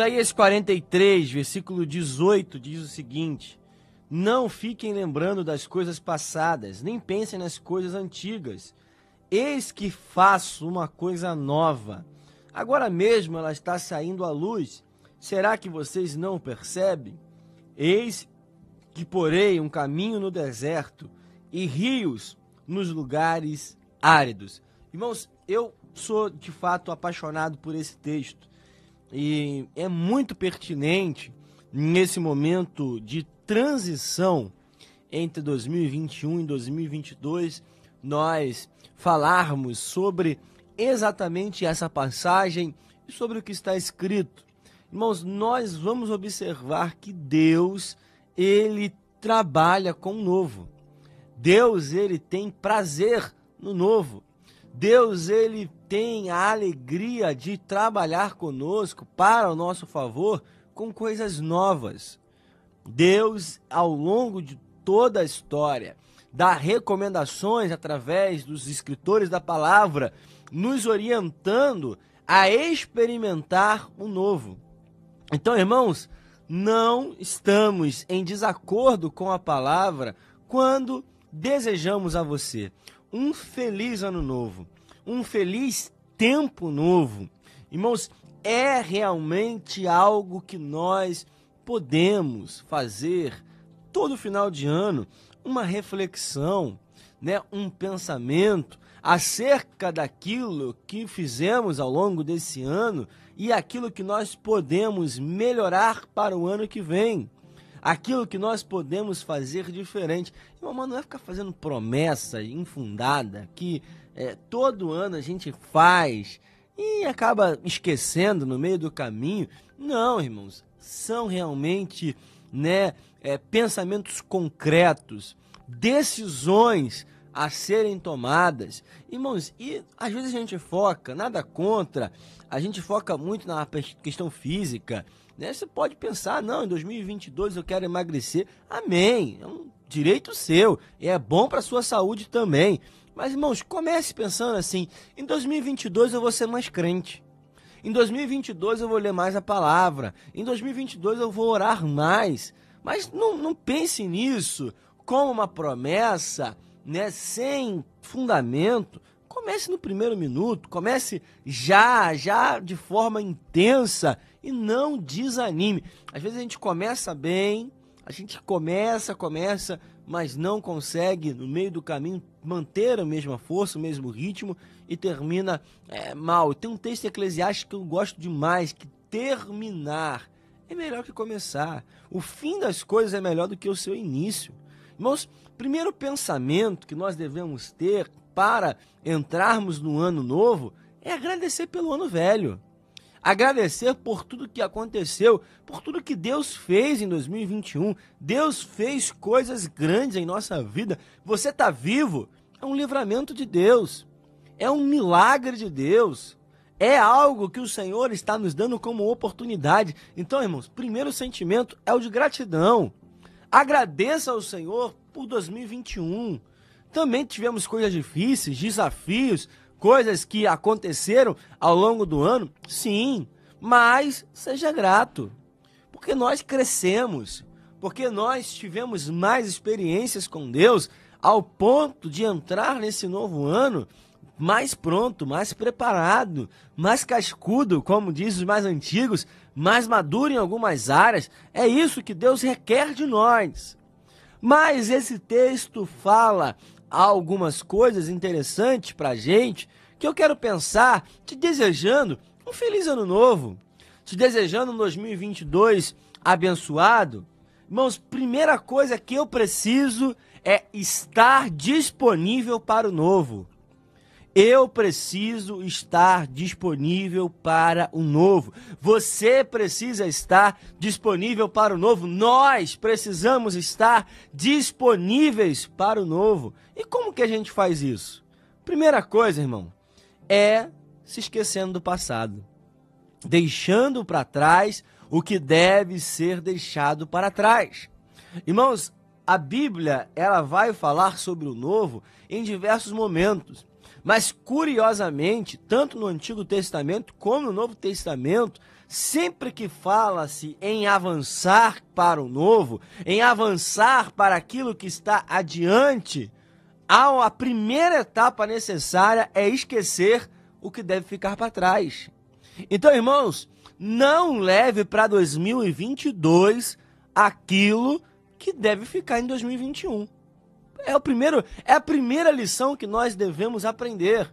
Isaías 43, versículo 18 diz o seguinte: Não fiquem lembrando das coisas passadas, nem pensem nas coisas antigas. Eis que faço uma coisa nova. Agora mesmo ela está saindo à luz. Será que vocês não percebem? Eis que porei um caminho no deserto e rios nos lugares áridos. Irmãos, eu sou de fato apaixonado por esse texto e é muito pertinente nesse momento de transição entre 2021 e 2022 nós falarmos sobre exatamente essa passagem e sobre o que está escrito. Irmãos, nós vamos observar que Deus, ele trabalha com o novo. Deus, ele tem prazer no novo. Deus, ele tem a alegria de trabalhar conosco para o nosso favor com coisas novas. Deus, ao longo de toda a história, dá recomendações através dos escritores da palavra, nos orientando a experimentar o novo. Então, irmãos, não estamos em desacordo com a palavra quando desejamos a você um feliz ano novo, um feliz tempo novo. Irmãos, é realmente algo que nós podemos fazer todo final de ano uma reflexão, né, um pensamento acerca daquilo que fizemos ao longo desse ano e aquilo que nós podemos melhorar para o ano que vem. Aquilo que nós podemos fazer diferente. Irmão, não é ficar fazendo promessa infundada que é, todo ano a gente faz e acaba esquecendo no meio do caminho. Não, irmãos, são realmente né, é, pensamentos concretos, decisões a serem tomadas. Irmãos, e às vezes a gente foca, nada contra, a gente foca muito na questão física. Né? Você pode pensar, não, em 2022 eu quero emagrecer. Amém, é um direito seu, e é bom para a sua saúde também. Mas, irmãos, comece pensando assim: em 2022 eu vou ser mais crente. Em 2022 eu vou ler mais a palavra. Em 2022 eu vou orar mais. Mas não, não pense nisso como uma promessa, né, sem fundamento. Comece no primeiro minuto, comece já, já de forma intensa e não desanime. Às vezes a gente começa bem, a gente começa, começa, mas não consegue no meio do caminho manter a mesma força, o mesmo ritmo e termina é, mal. Tem um texto eclesiástico que eu gosto demais, que terminar é melhor que começar. O fim das coisas é melhor do que o seu início. Irmãos, primeiro pensamento que nós devemos ter para entrarmos no ano novo é agradecer pelo ano velho. Agradecer por tudo que aconteceu, por tudo que Deus fez em 2021. Deus fez coisas grandes em nossa vida. Você está vivo, é um livramento de Deus, é um milagre de Deus é algo que o Senhor está nos dando como oportunidade. Então, irmãos, primeiro sentimento é o de gratidão. Agradeça ao Senhor por 2021. Também tivemos coisas difíceis, desafios, coisas que aconteceram ao longo do ano, sim, mas seja grato, porque nós crescemos, porque nós tivemos mais experiências com Deus ao ponto de entrar nesse novo ano mais pronto, mais preparado, mais cascudo, como diz os mais antigos, mais maduro em algumas áreas. É isso que Deus requer de nós. Mas esse texto fala algumas coisas interessantes para gente que eu quero pensar te desejando um feliz ano novo, te desejando um 2022 abençoado. Irmãos, primeira coisa que eu preciso é estar disponível para o novo. Eu preciso estar disponível para o novo. Você precisa estar disponível para o novo. Nós precisamos estar disponíveis para o novo. E como que a gente faz isso? Primeira coisa, irmão, é se esquecendo do passado, deixando para trás o que deve ser deixado para trás. Irmãos, a Bíblia, ela vai falar sobre o novo em diversos momentos. Mas curiosamente, tanto no Antigo Testamento como no Novo Testamento, sempre que fala-se em avançar para o novo, em avançar para aquilo que está adiante, a primeira etapa necessária é esquecer o que deve ficar para trás. Então, irmãos, não leve para 2022 aquilo que deve ficar em 2021. É o primeiro, é a primeira lição que nós devemos aprender.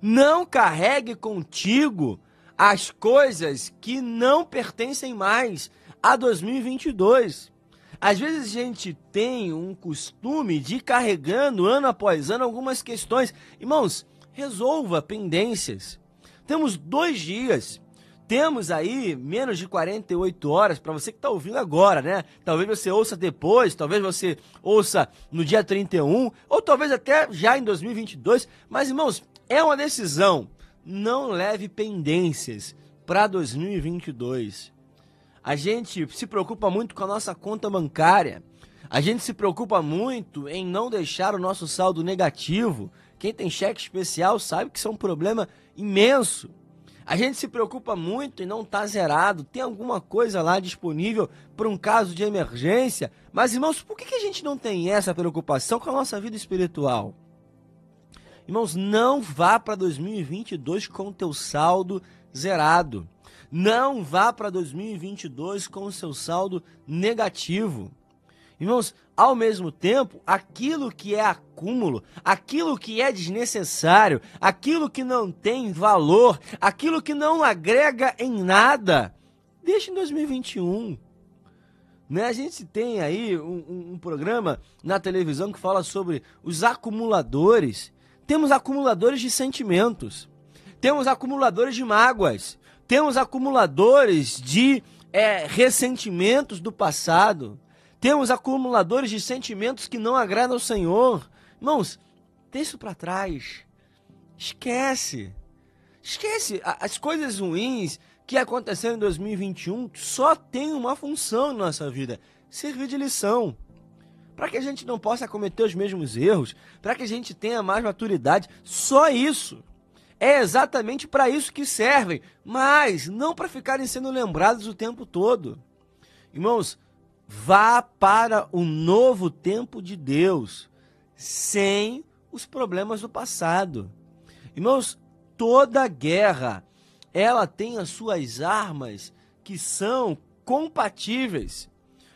Não carregue contigo as coisas que não pertencem mais a 2022. Às vezes a gente tem um costume de ir carregando ano após ano algumas questões. Irmãos, resolva pendências. Temos dois dias temos aí menos de 48 horas para você que está ouvindo agora, né? Talvez você ouça depois, talvez você ouça no dia 31, ou talvez até já em 2022. Mas, irmãos, é uma decisão. Não leve pendências para 2022. A gente se preocupa muito com a nossa conta bancária. A gente se preocupa muito em não deixar o nosso saldo negativo. Quem tem cheque especial sabe que isso é um problema imenso. A gente se preocupa muito em não estar tá zerado, tem alguma coisa lá disponível para um caso de emergência. Mas, irmãos, por que, que a gente não tem essa preocupação com a nossa vida espiritual? Irmãos, não vá para 2022 com o teu saldo zerado. Não vá para 2022 com o seu saldo negativo. Irmãos, ao mesmo tempo, aquilo que é acúmulo, aquilo que é desnecessário, aquilo que não tem valor, aquilo que não agrega em nada, deixa em 2021. Né? A gente tem aí um, um, um programa na televisão que fala sobre os acumuladores. Temos acumuladores de sentimentos, temos acumuladores de mágoas, temos acumuladores de é, ressentimentos do passado. Temos acumuladores de sentimentos que não agradam ao Senhor. Irmãos, deixa isso para trás. Esquece. Esquece. As coisas ruins que aconteceram em 2021 só tem uma função na nossa vida: servir de lição. Para que a gente não possa cometer os mesmos erros, para que a gente tenha mais maturidade. Só isso. É exatamente para isso que servem, mas não para ficarem sendo lembrados o tempo todo. Irmãos, Vá para o novo tempo de Deus, sem os problemas do passado. Irmãos, toda guerra, ela tem as suas armas que são compatíveis.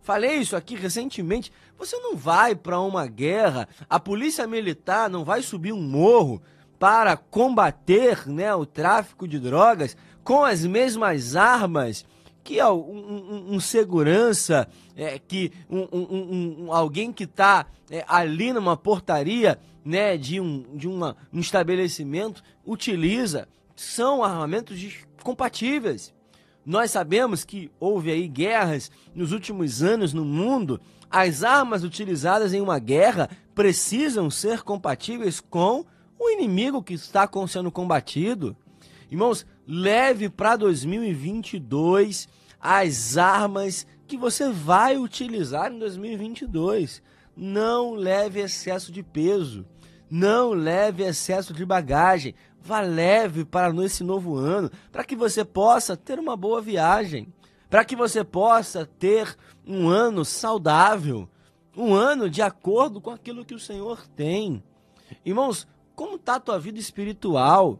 Falei isso aqui recentemente. Você não vai para uma guerra, a polícia militar não vai subir um morro para combater né, o tráfico de drogas com as mesmas armas que um, um, um segurança, é, que um, alguém que está é, ali numa portaria né, de, um, de uma, um estabelecimento utiliza, são armamentos compatíveis. Nós sabemos que houve aí guerras nos últimos anos no mundo. As armas utilizadas em uma guerra precisam ser compatíveis com o inimigo que está sendo combatido. Irmãos, leve para 2022 as armas que você vai utilizar em 2022. Não leve excesso de peso, não leve excesso de bagagem. Vá leve para esse novo ano, para que você possa ter uma boa viagem, para que você possa ter um ano saudável, um ano de acordo com aquilo que o Senhor tem. Irmãos, como está a tua vida espiritual?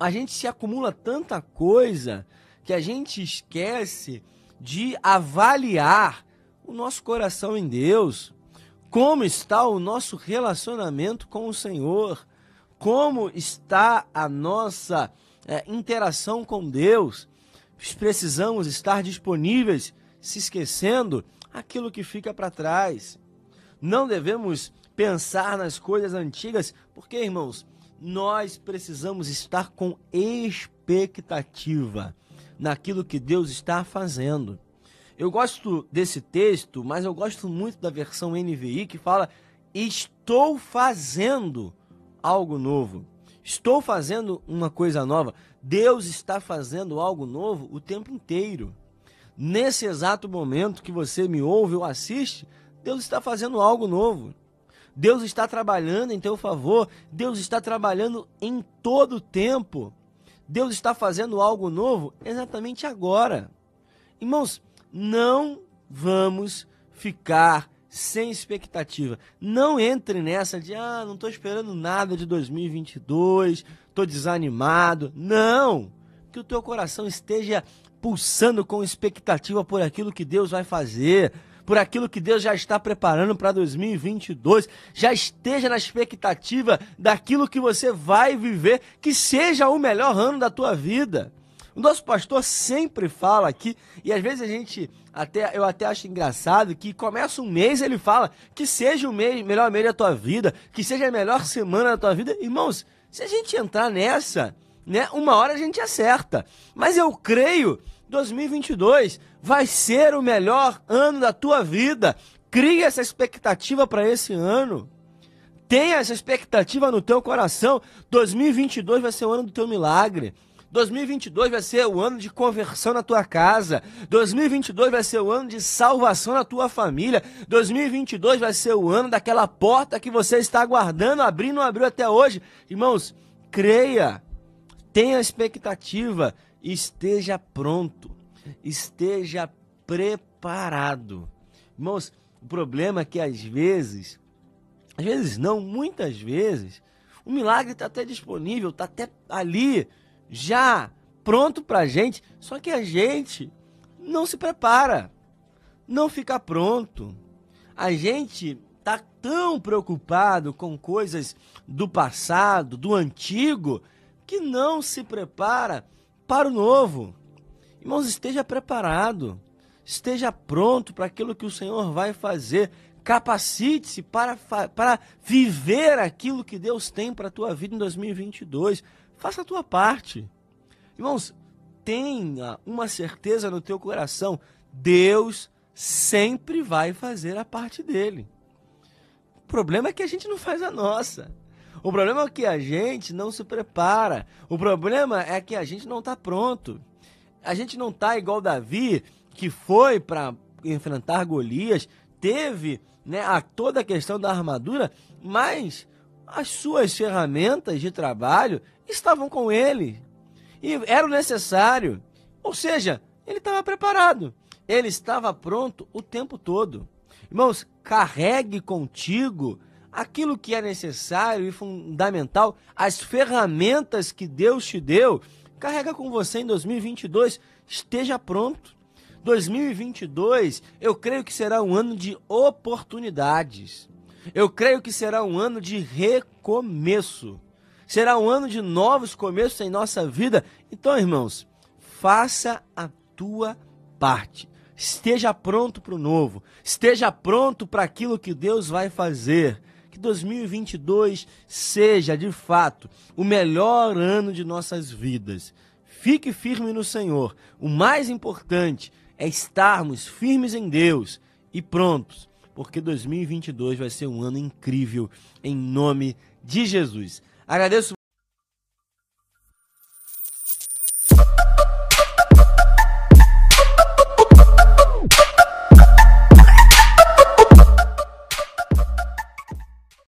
A gente se acumula tanta coisa que a gente esquece de avaliar o nosso coração em Deus, como está o nosso relacionamento com o Senhor, como está a nossa é, interação com Deus. Precisamos estar disponíveis, se esquecendo aquilo que fica para trás. Não devemos pensar nas coisas antigas, porque, irmãos, nós precisamos estar com expectativa naquilo que Deus está fazendo. Eu gosto desse texto, mas eu gosto muito da versão NVI que fala: Estou fazendo algo novo. Estou fazendo uma coisa nova. Deus está fazendo algo novo o tempo inteiro. Nesse exato momento que você me ouve ou assiste, Deus está fazendo algo novo. Deus está trabalhando em teu favor. Deus está trabalhando em todo o tempo. Deus está fazendo algo novo exatamente agora. Irmãos, não vamos ficar sem expectativa. Não entre nessa de, ah, não estou esperando nada de 2022, estou desanimado. Não! Que o teu coração esteja pulsando com expectativa por aquilo que Deus vai fazer, por aquilo que Deus já está preparando para 2022. Já esteja na expectativa daquilo que você vai viver, que seja o melhor ano da tua vida. O nosso pastor sempre fala aqui, e às vezes a gente até eu até acho engraçado que começa um mês ele fala que seja o mês, melhor mês da tua vida, que seja a melhor semana da tua vida. Irmãos, se a gente entrar nessa, né, uma hora a gente acerta. Mas eu creio 2022 vai ser o melhor ano da tua vida. Crie essa expectativa para esse ano. Tenha essa expectativa no teu coração. 2022 vai ser o ano do teu milagre. 2022 vai ser o ano de conversão na tua casa. 2022 vai ser o ano de salvação na tua família. 2022 vai ser o ano daquela porta que você está aguardando, abrindo, abriu até hoje. Irmãos, creia, tenha expectativa, esteja pronto, esteja preparado. Irmãos, o problema é que às vezes, às vezes não, muitas vezes, o milagre está até disponível, está até ali já pronto para a gente, só que a gente não se prepara, não fica pronto. A gente tá tão preocupado com coisas do passado, do antigo, que não se prepara para o novo. Irmãos, esteja preparado, esteja pronto para aquilo que o Senhor vai fazer. Capacite-se para, para viver aquilo que Deus tem para a tua vida em 2022. Faça a tua parte. Irmãos, tenha uma certeza no teu coração: Deus sempre vai fazer a parte dele. O problema é que a gente não faz a nossa. O problema é que a gente não se prepara. O problema é que a gente não está pronto. A gente não está igual Davi, que foi para enfrentar Golias, teve né, a, toda a questão da armadura, mas as suas ferramentas de trabalho estavam com ele. E era necessário. Ou seja, ele estava preparado. Ele estava pronto o tempo todo. Irmãos, carregue contigo aquilo que é necessário e fundamental, as ferramentas que Deus te deu. Carrega com você em 2022. Esteja pronto. 2022, eu creio que será um ano de oportunidades. Eu creio que será um ano de recomeço. Será um ano de novos começos em nossa vida. Então, irmãos, faça a tua parte. Esteja pronto para o novo. Esteja pronto para aquilo que Deus vai fazer. Que 2022 seja, de fato, o melhor ano de nossas vidas. Fique firme no Senhor. O mais importante é estarmos firmes em Deus e prontos porque 2022 vai ser um ano incrível em nome de Jesus. Agradeço